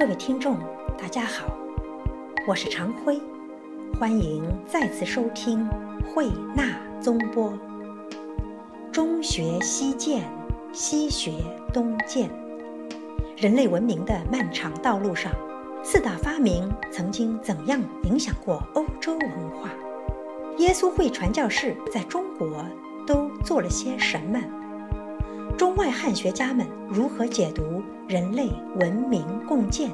各位听众，大家好，我是常辉，欢迎再次收听慧纳综播。中学西渐，西学东渐，人类文明的漫长道路上，四大发明曾经怎样影响过欧洲文化？耶稣会传教士在中国都做了些什么？中外汉学家们如何解读人类文明共建？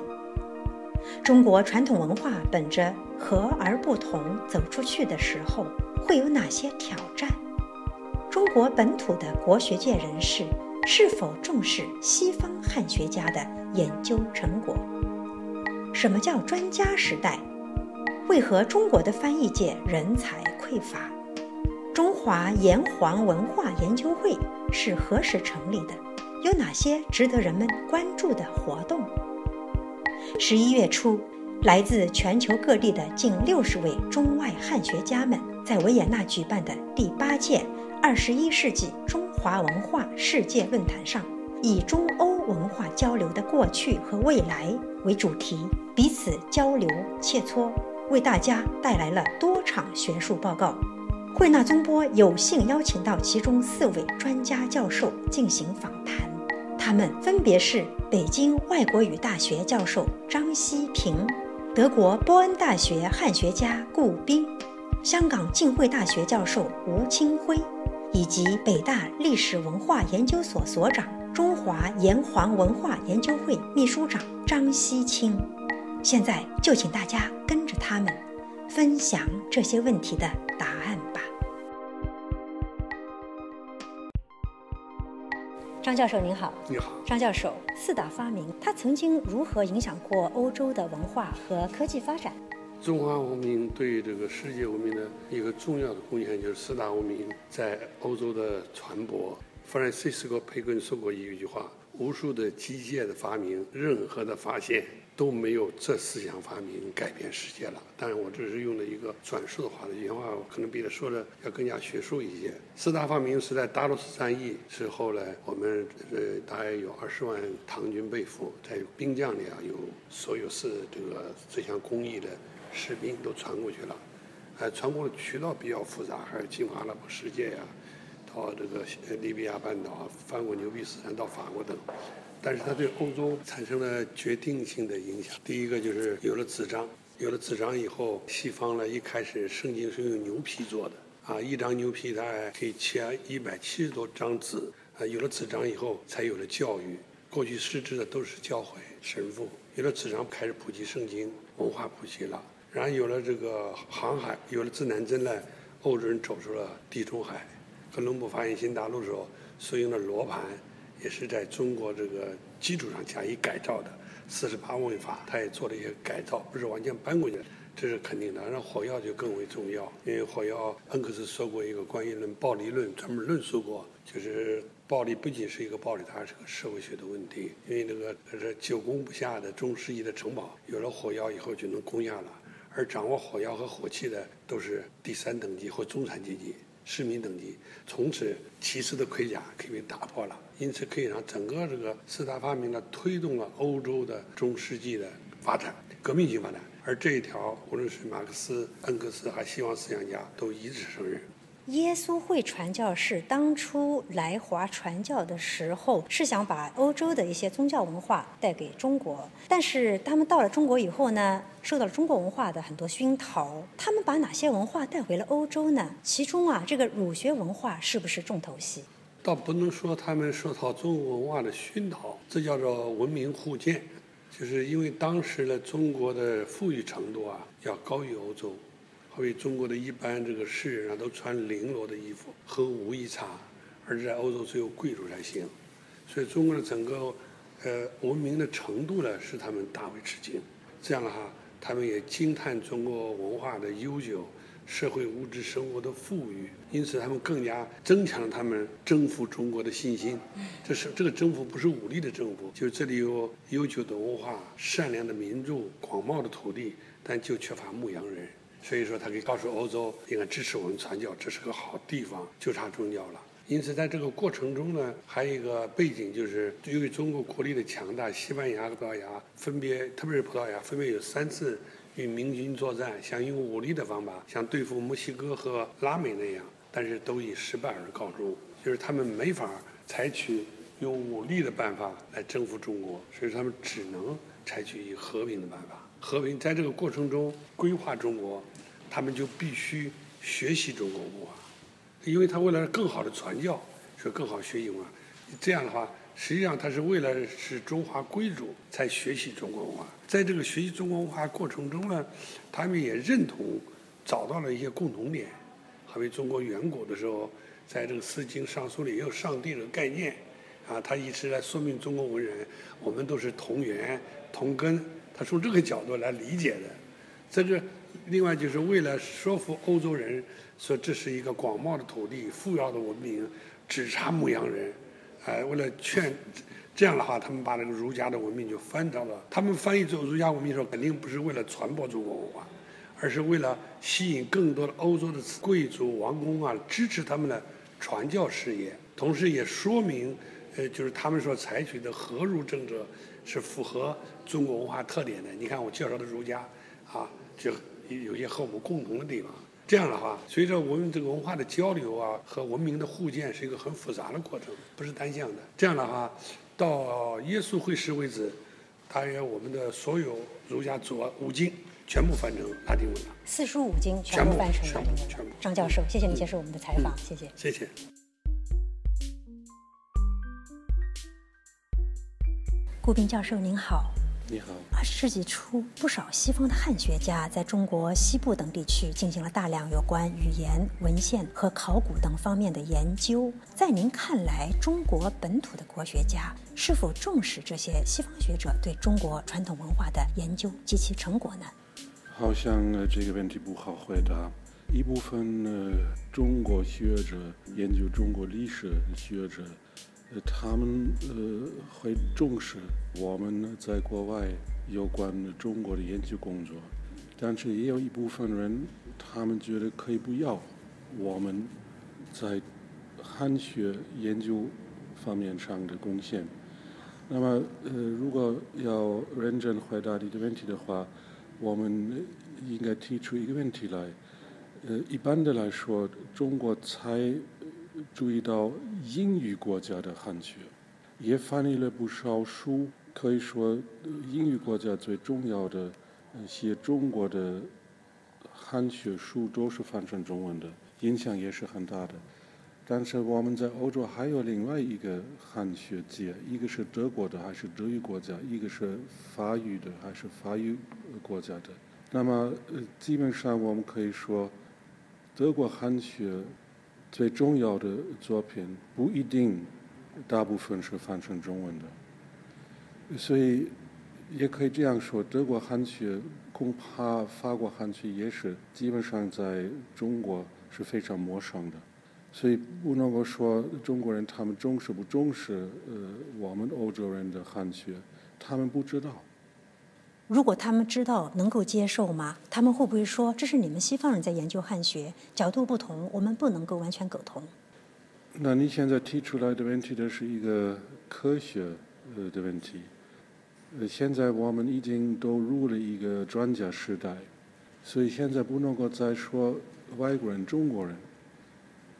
中国传统文化本着和而不同走出去的时候，会有哪些挑战？中国本土的国学界人士是否重视西方汉学家的研究成果？什么叫专家时代？为何中国的翻译界人才匮乏？中华炎黄文化研究会是何时成立的？有哪些值得人们关注的活动？十一月初，来自全球各地的近六十位中外汉学家们在维也纳举办的第八届二十一世纪中华文化世界论坛上，以中欧文化交流的过去和未来为主题，彼此交流切磋，为大家带来了多场学术报告。慧纳宗波有幸邀请到其中四位专家教授进行访，他们分别是北京外国语大学教授张希平、德国波恩大学汉学家顾彬、香港浸会大学教授吴清辉，以及北大历史文化研究所所长、中华炎黄文化研究会秘书长张希清。现在就请大家跟着他们，分享这些问题的答案。张教授您好，你好，张教授，四大发明它曾经如何影响过欧洲的文化和科技发展？中华文明对这个世界文明的一个重要的贡献就是四大文明在欧洲的传播。弗兰西斯科·培根说过一句话。无数的机械的发明，任何的发现都没有这四项发明改变世界了。当然，我这是用了一个转述的话的原话，可能比他说的要更加学术一些。四大发明是在达罗斯战役之后呢，我们呃大概有二十万唐军被俘，在兵将里啊有所有是这个这项工艺的士兵都传过去了，呃，传播的渠道比较复杂，还是经阿拉伯世界呀。到这个利比亚半岛，翻过牛皮斯山到法国等，但是它对欧洲产生了决定性的影响。第一个就是有了纸张，有了纸张以后，西方呢一开始圣经是用牛皮做的，啊，一张牛皮它可以切一百七十多张纸，啊，有了纸张以后，才有了教育。过去实质的都是教会神父，有了纸张开始普及圣经，文化普及了。然后有了这个航海，有了指南针呢，欧洲人走出了地中海。哥伦布发现新大陆的时候，所用的罗盘也是在中国这个基础上加以改造的。四十八问法，他也做了一些改造，不是完全搬过去，这是肯定的。然后火药就更为重要，因为火药，恩格斯说过一个关于论暴力论，专门论述过，就是暴力不仅是一个暴力，它是个社会学的问题。因为那个这久攻不下的中世纪的城堡，有了火药以后就能攻下了，而掌握火药和火器的都是第三等级或中产阶级。市民等级，从此骑士的盔甲可以被打破了，因此可以让整个这个四大发明呢推动了欧洲的中世纪的发展，革命性发展。而这一条，无论是马克思、恩格斯还西方思想家都一致承认。耶稣会传教士当初来华传教的时候，是想把欧洲的一些宗教文化带给中国。但是他们到了中国以后呢，受到了中国文化的很多熏陶。他们把哪些文化带回了欧洲呢？其中啊，这个儒学文化是不是重头戏？倒不能说他们受到中国文化的熏陶，这叫做文明互鉴。就是因为当时的中国的富裕程度啊，要高于欧洲。所以中国的一般这个士人啊，都穿绫罗的衣服，和无一差，而在欧洲只有贵族才行。所以中国的整个，呃，文明的程度呢，使他们大为吃惊。这样的话，他们也惊叹中国文化的悠久，社会物质生活的富裕，因此他们更加增强了他们征服中国的信心。这是这个征服不是武力的征服，就这里有悠久的文化、善良的民族、广袤的土地，但就缺乏牧羊人。所以说，他可以告诉欧洲应该支持我们传教，这是个好地方，就差宗教了。因此，在这个过程中呢，还有一个背景就是，由于中国国力的强大，西班牙和葡萄牙分别，特别是葡萄牙，分别有三次与明军作战，想用武力的方法，像对付墨西哥和拉美那样，但是都以失败而告终，就是他们没法采取用武力的办法来征服中国，所以他们只能采取以和平的办法。和平在这个过程中规划中国，他们就必须学习中国文化。因为他为了更好的传教，是更好学习文化。这样的话，实际上他是为了是中华贵族才学习中国文化。在这个学习中国文化过程中呢，他们也认同，找到了一些共同点。好比中国远古的时候，在这个《诗经》《尚书》里也有上帝的概念，啊，他一直来说明中国文人，我们都是同源同根。他从这个角度来理解的。这个另外就是为了说服欧洲人。说这是一个广袤的土地、富饶的文明，只差牧羊人。哎，为了劝，这样的话，他们把那个儒家的文明就翻到了。他们翻译这儒家文明的时候，肯定不是为了传播中国文化，而是为了吸引更多的欧洲的贵族、王公啊，支持他们的传教事业。同时也说明，呃，就是他们所采取的和儒政策是符合中国文化特点的。你看我介绍的儒家，啊，就有些和我们共同的地方。这样的话，随着我们这个文化的交流啊和文明的互鉴，是一个很复杂的过程，不是单向的。这样的话，到耶稣会师为止，大约我们的所有儒家左五经全部翻成拉丁文了。四书五经全部翻成拉丁文。全部。张教授，谢谢你接受我们的采访，谢谢。谢谢。顾斌教授您好。你好。二十世纪初，不少西方的汉学家在中国西部等地区进行了大量有关语言、文献和考古等方面的研究。在您看来，中国本土的国学家是否重视这些西方学者对中国传统文化的研究及其成果呢？好像呃这个问题不好回答。一部分呃中国学者研究中国历史的学者。他们呃会重视我们在国外有关中国的研究工作，但是也有一部分人，他们觉得可以不要我们在汉学研究方面上的贡献。那么，呃，如果要认真回答你的问题的话，我们应该提出一个问题来。呃，一般的来说，中国才。注意到英语国家的汉学，也翻译了不少书。可以说，英语国家最重要的写中国的汉学书都是翻成中文的，影响也是很大的。但是我们在欧洲还有另外一个汉学界，一个是德国的，还是德语国家；一个是法语的，还是法语国家的。那么，基本上我们可以说，德国汉学。最重要的作品不一定大部分是翻成中文的，所以也可以这样说：德国汉学恐怕法国汉学也是基本上在中国是非常陌生的，所以不能够说中国人他们重视不重视呃我们欧洲人的汉学，他们不知道。如果他们知道能够接受吗？他们会不会说这是你们西方人在研究汉学，角度不同，我们不能够完全苟同？那你现在提出来的问题，这是一个科学呃的问题。呃，现在我们已经都入了一个专家时代，所以现在不能够再说外国人、中国人。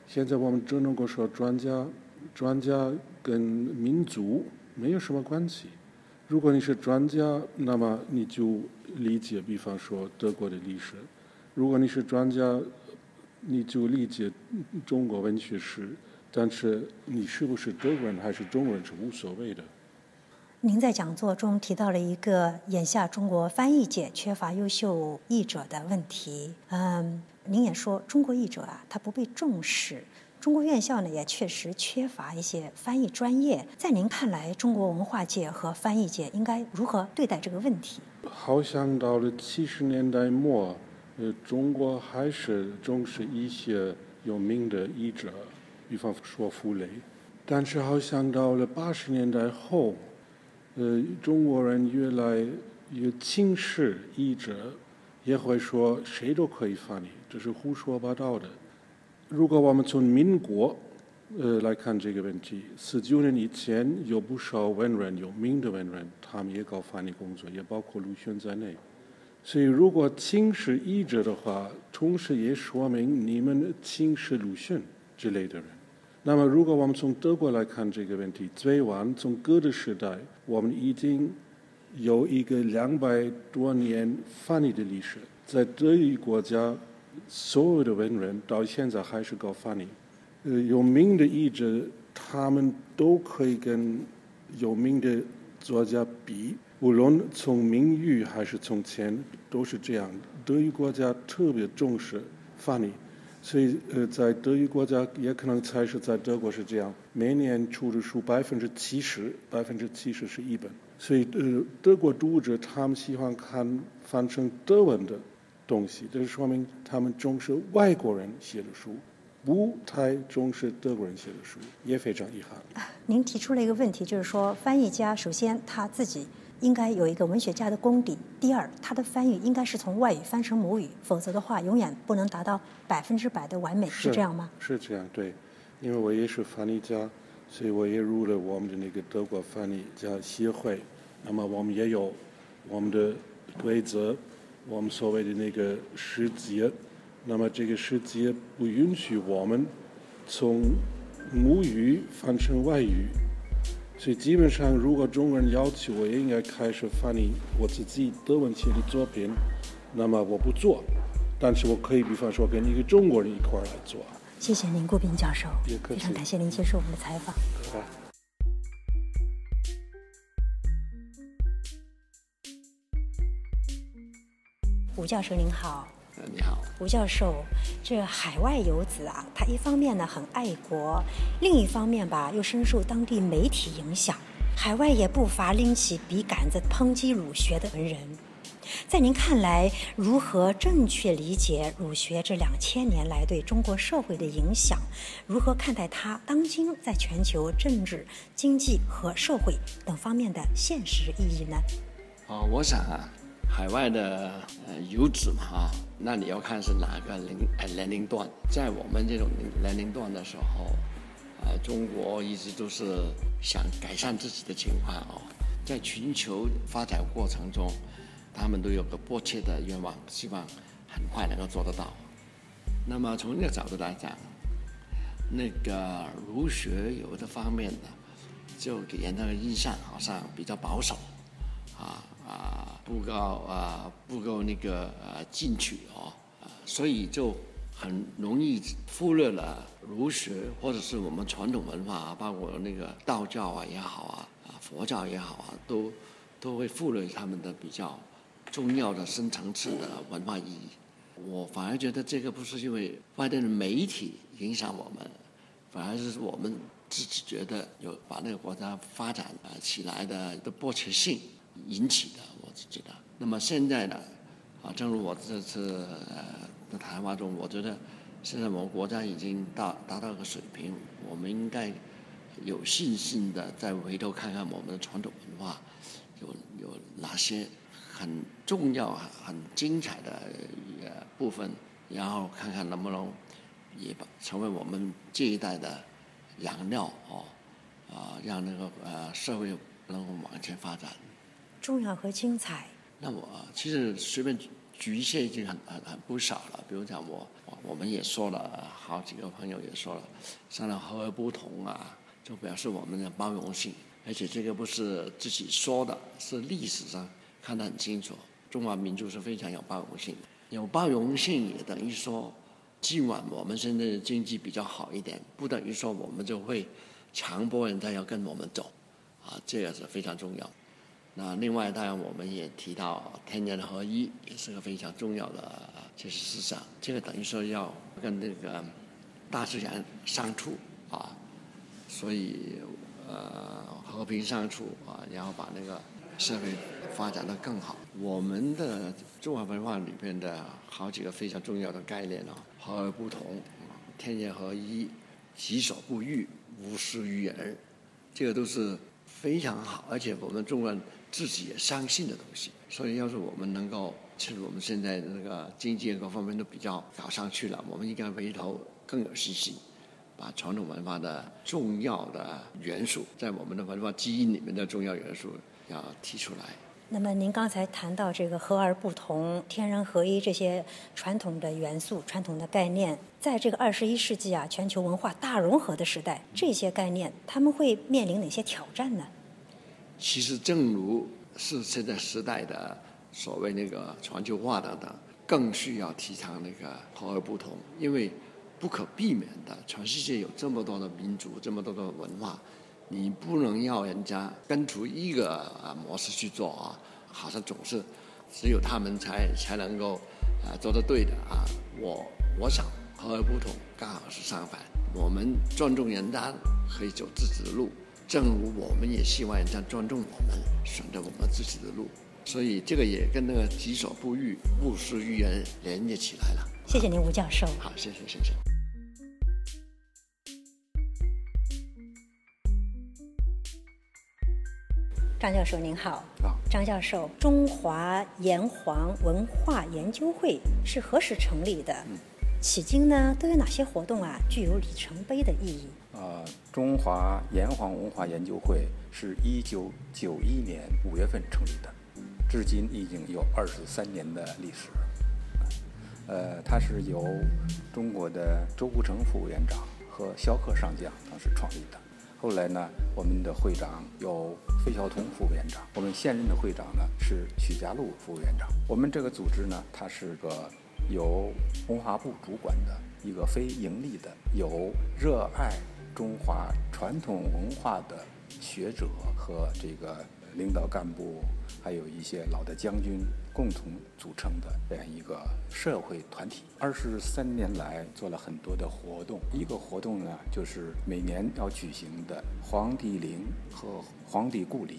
现在我们只能够说专家，专家跟民族没有什么关系。如果你是专家，那么你就理解，比方说德国的历史；如果你是专家，你就理解中国文学史。但是你是不是德国人还是中国人是无所谓的。您在讲座中提到了一个眼下中国翻译界缺乏优秀译者的问题。嗯，您也说中国译者啊，他不被重视。中国院校呢，也确实缺乏一些翻译专业。在您看来，中国文化界和翻译界应该如何对待这个问题？好像到了七十年代末，呃，中国还是重视一些有名的译者，比方说傅雷。但是好像到了八十年代后，呃，中国人越来越轻视译者，也会说谁都可以翻译，这是胡说八道的。如果我们从民国呃来看这个问题。四九年以前有不少文人，有名的文人，他们也搞翻译工作，也包括鲁迅在内。所以，如果轻视译者的话，同时也说明你们轻视鲁迅之类的人。那么，如果我们从德国来看这个问题，最晚从哥德时代，我们已经有一个两百多年翻译的历史。在德语国家，所有的文人到现在还是搞翻译。呃，有名的译者，他们都可以跟有名的作家比。无论从名誉还是从钱，都是这样。德语国家特别重视翻译，所以呃，在德语国家也可能才是在德国是这样。每年出的书百分之七十，百分之七十是一本。所以呃，德国读者他们喜欢看翻成德文的东西，这说明他们重视外国人写的书。不太重视德国人写的书，也非常遗憾。您提出了一个问题，就是说翻译家首先他自己应该有一个文学家的功底，第二他的翻译应该是从外语翻成母语，否则的话永远不能达到百分之百的完美，是这样吗？是这样，对。因为我也是翻译家，所以我也入了我们的那个德国翻译家协会。那么我们也有我们的规则，我们所谓的那个时节。那么这个世界不允许我们从母语翻成外语，所以基本上，如果中国人要求我也应该开始翻译我自己德文写的作品，那么我不做，但是我可以比方说跟一个中国人一块儿来做。谢谢您，顾斌教授，非常感谢您接受我们的采访。吴教授您好。你好，吴教授。这海外游子啊，他一方面呢很爱国，另一方面吧又深受当地媒体影响。海外也不乏拎起笔杆子抨击儒学的文人。在您看来，如何正确理解儒学这两千年来对中国社会的影响？如何看待它当今在全球政治、经济和社会等方面的现实意义呢？哦，我想啊。海外的呃游子嘛啊，那你要看是哪个年呃年龄段，在我们这种年龄段的时候，啊，中国一直都是想改善自己的情况哦，在全球发展过程中，他们都有个迫切的愿望，希望很快能够做得到。那么从这个角度来讲，那个儒学有的方面的，就给人的印象好像比较保守，啊。不够啊，不够那个呃进取哦，啊，所以就很容易忽略了儒学或者是我们传统文化，包括那个道教啊也好啊，啊佛教也好啊，都都会忽略他们的比较重要的深层次的文化意义。我反而觉得这个不是因为外地的媒体影响我们，反而是我们自己觉得有把那个国家发展啊起来的的迫切性。引起的，我是觉得。那么现在呢，啊，正如我这次呃的谈话中，我觉得现在我们国家已经达达到一个水平，我们应该有信心的再回头看看我们的传统文化有有哪些很重要、很精彩的呃部分，然后看看能不能也把成为我们这一代的养料哦，啊，让那个呃社会能够往前发展。重要和精彩。那我其实随便举一些已经很很很不少了。比如讲，我我们也说了好几个朋友也说了，像那和而不同啊，就表示我们的包容性。而且这个不是自己说的，是历史上看得很清楚。中华民族是非常有包容性的，有包容性也等于说，尽管我们现在的经济比较好一点，不等于说我们就会强迫人家要跟我们走，啊，这个是非常重要。那另外，当然我们也提到天人合一，也是个非常重要的就是思想。这个等于说要跟那个大自然相处啊，所以呃和平相处啊，然后把那个社会发展的更好。我们的中华文化里边的好几个非常重要的概念啊，和而不同，天人合一，己所不欲，勿施于人，这个都是非常好，而且我们中国人。自己也相信的东西，所以要是我们能够，其实我们现在那个经济各方面都比较搞上去了，我们应该回头更有信心，把传统文化的重要的元素，在我们的文化基因里面的重要元素要提出来。那么您刚才谈到这个和而不同、天人合一这些传统的元素、传统的概念，在这个二十一世纪啊，全球文化大融合的时代，这些概念他们会面临哪些挑战呢？其实，正如是现在时代的所谓那个全球化等等，更需要提倡那个和而不同，因为不可避免的，全世界有这么多的民族，这么多的文化。你不能要人家跟出一个啊模式去做啊，好像总是只有他们才才能够啊做得对的啊。我我想和而不同，刚好是相反。我们尊重人家可以走自己的路，正如我们也希望人家尊重我们，选择我们自己的路。所以这个也跟那个己所不欲，勿施于人连接起来了。谢谢您，吴教授。好，谢谢，谢谢。张教授您好。啊。张教授，中华炎黄文化研究会是何时成立的？嗯。迄今呢，都有哪些活动啊？具有里程碑的意义？啊，中华炎黄文化研究会是一九九一年五月份成立的，至今已经有二十三年的历史。呃，它是由中国的周国成副委员长和萧克上将当时创立的。后来呢，我们的会长有费孝通副委员长，我们现任的会长呢是许家路副委员长。我们这个组织呢，它是个由文化部主管的一个非盈利的，有热爱中华传统文化的学者和这个。领导干部，还有一些老的将军，共同组成的这样一个社会团体。二十三年来做了很多的活动，一个活动呢，就是每年要举行的黄帝陵和黄帝故里，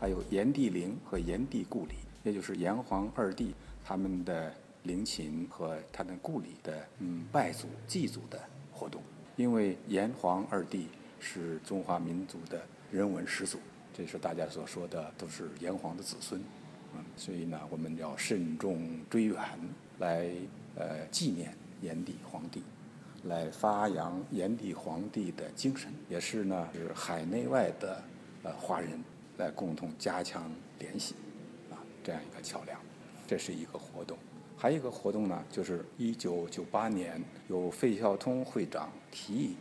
还有炎帝陵和炎帝故里，也就是炎黄二帝他们的陵寝和他的故里的嗯拜祖祭祖的活动。因为炎黄二帝是中华民族的人文始祖。这是大家所说的，都是炎黄的子孙，嗯，所以呢，我们要慎重追远，来呃纪念炎帝、黄帝，来发扬炎帝、黄帝的精神，也是呢，是海内外的呃华人来共同加强联系，啊，这样一个桥梁，这是一个活动。还有一个活动呢，就是一九九八年由费孝通会长提议，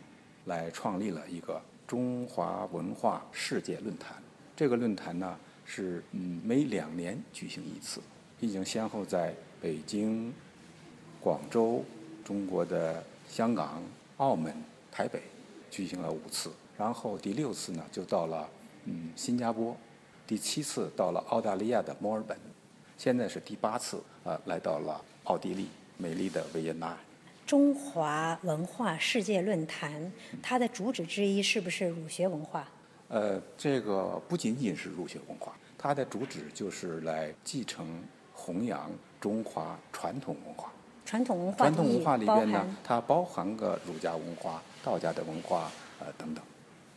来创立了一个。中华文化世界论坛，这个论坛呢是嗯每两年举行一次，已经先后在北京、广州、中国的香港、澳门、台北举行了五次，然后第六次呢就到了嗯新加坡，第七次到了澳大利亚的墨尔本，现在是第八次啊来到了奥地利美丽的维也纳。中华文化世界论坛，它的主旨之一是不是儒学文化？呃，这个不仅仅是儒学文化，它的主旨就是来继承、弘扬中华传统文化。传统文化传统文化里边呢，它包含个儒家文化、道家的文化呃等等。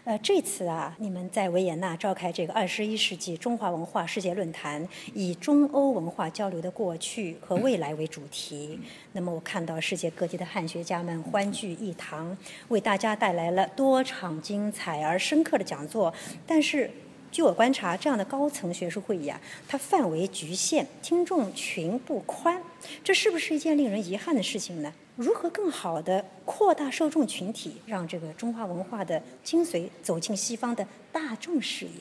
呃，这次啊，你们在维也纳召开这个二十一世纪中华文化世界论坛，以中欧文化交流的过去和未来为主题。那么，我看到世界各地的汉学家们欢聚一堂，为大家带来了多场精彩而深刻的讲座。但是，据我观察，这样的高层学术会议啊，它范围局限，听众群不宽，这是不是一件令人遗憾的事情呢？如何更好地扩大受众群体，让这个中华文化的精髓走进西方的大众视野？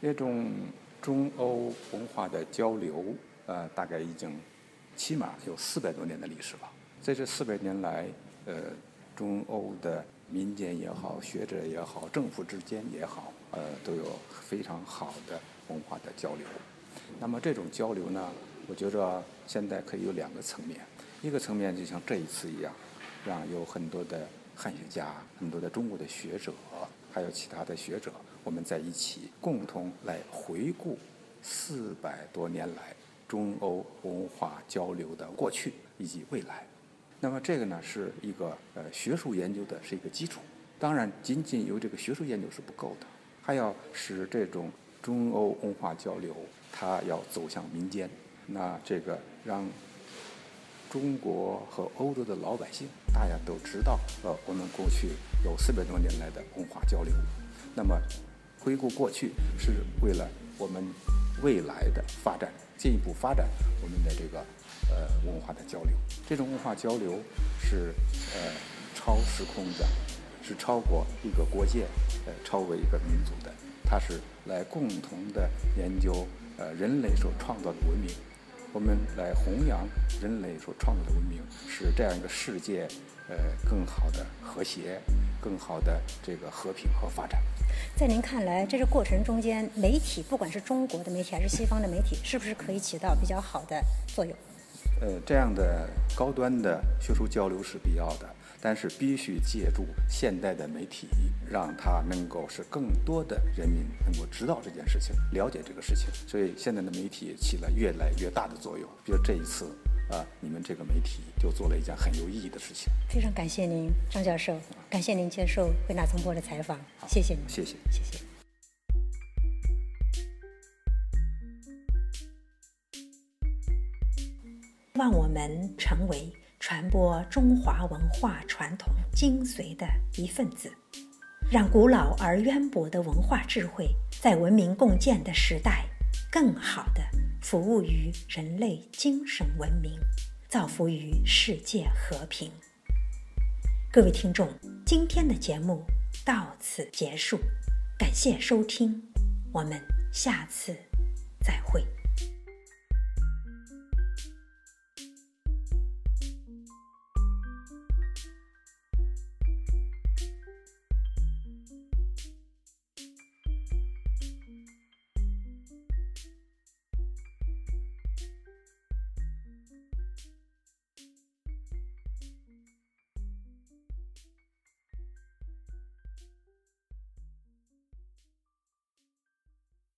这种中欧文化的交流，呃，大概已经起码有四百多年的历史了。在这四百年来，呃，中欧的民间也好、学者也好、政府之间也好，呃，都有非常好的文化的交流。那么这种交流呢，我觉着现在可以有两个层面。一个层面就像这一次一样，让有很多的汉学家、很多的中国的学者，还有其他的学者，我们在一起共同来回顾四百多年来中欧文化交流的过去以及未来。那么这个呢是一个呃学术研究的是一个基础。当然，仅仅有这个学术研究是不够的，还要使这种中欧文化交流它要走向民间。那这个让中国和欧洲的老百姓，大家都知道，呃，我们过去有四百多年来的文化交流。那么，回顾过去是为了我们未来的发展，进一步发展我们的这个呃文化的交流。这种文化交流是呃超时空的，是超过一个国界，呃，超过一个民族的。它是来共同的研究呃人类所创造的文明。我们来弘扬人类所创造的文明，使这样一个世界，呃，更好的和谐，更好的这个和平和发展。在您看来，这个过程中间，媒体不管是中国的媒体还是西方的媒体，是不是可以起到比较好的作用？呃，这样的高端的学术交流是必要的。但是必须借助现代的媒体，让它能够使更多的人民能够知道这件事情，了解这个事情。所以现在的媒体起了越来越大的作用。比如这一次，啊，你们这个媒体就做了一件很有意义的事情。非常感谢您，张教授，感谢您接受汇纳综播的采访，谢谢您，谢谢，谢谢。望我们成为。传播中华文化传统精髓的一份子，让古老而渊博的文化智慧在文明共建的时代，更好地服务于人类精神文明，造福于世界和平。各位听众，今天的节目到此结束，感谢收听，我们下次再会。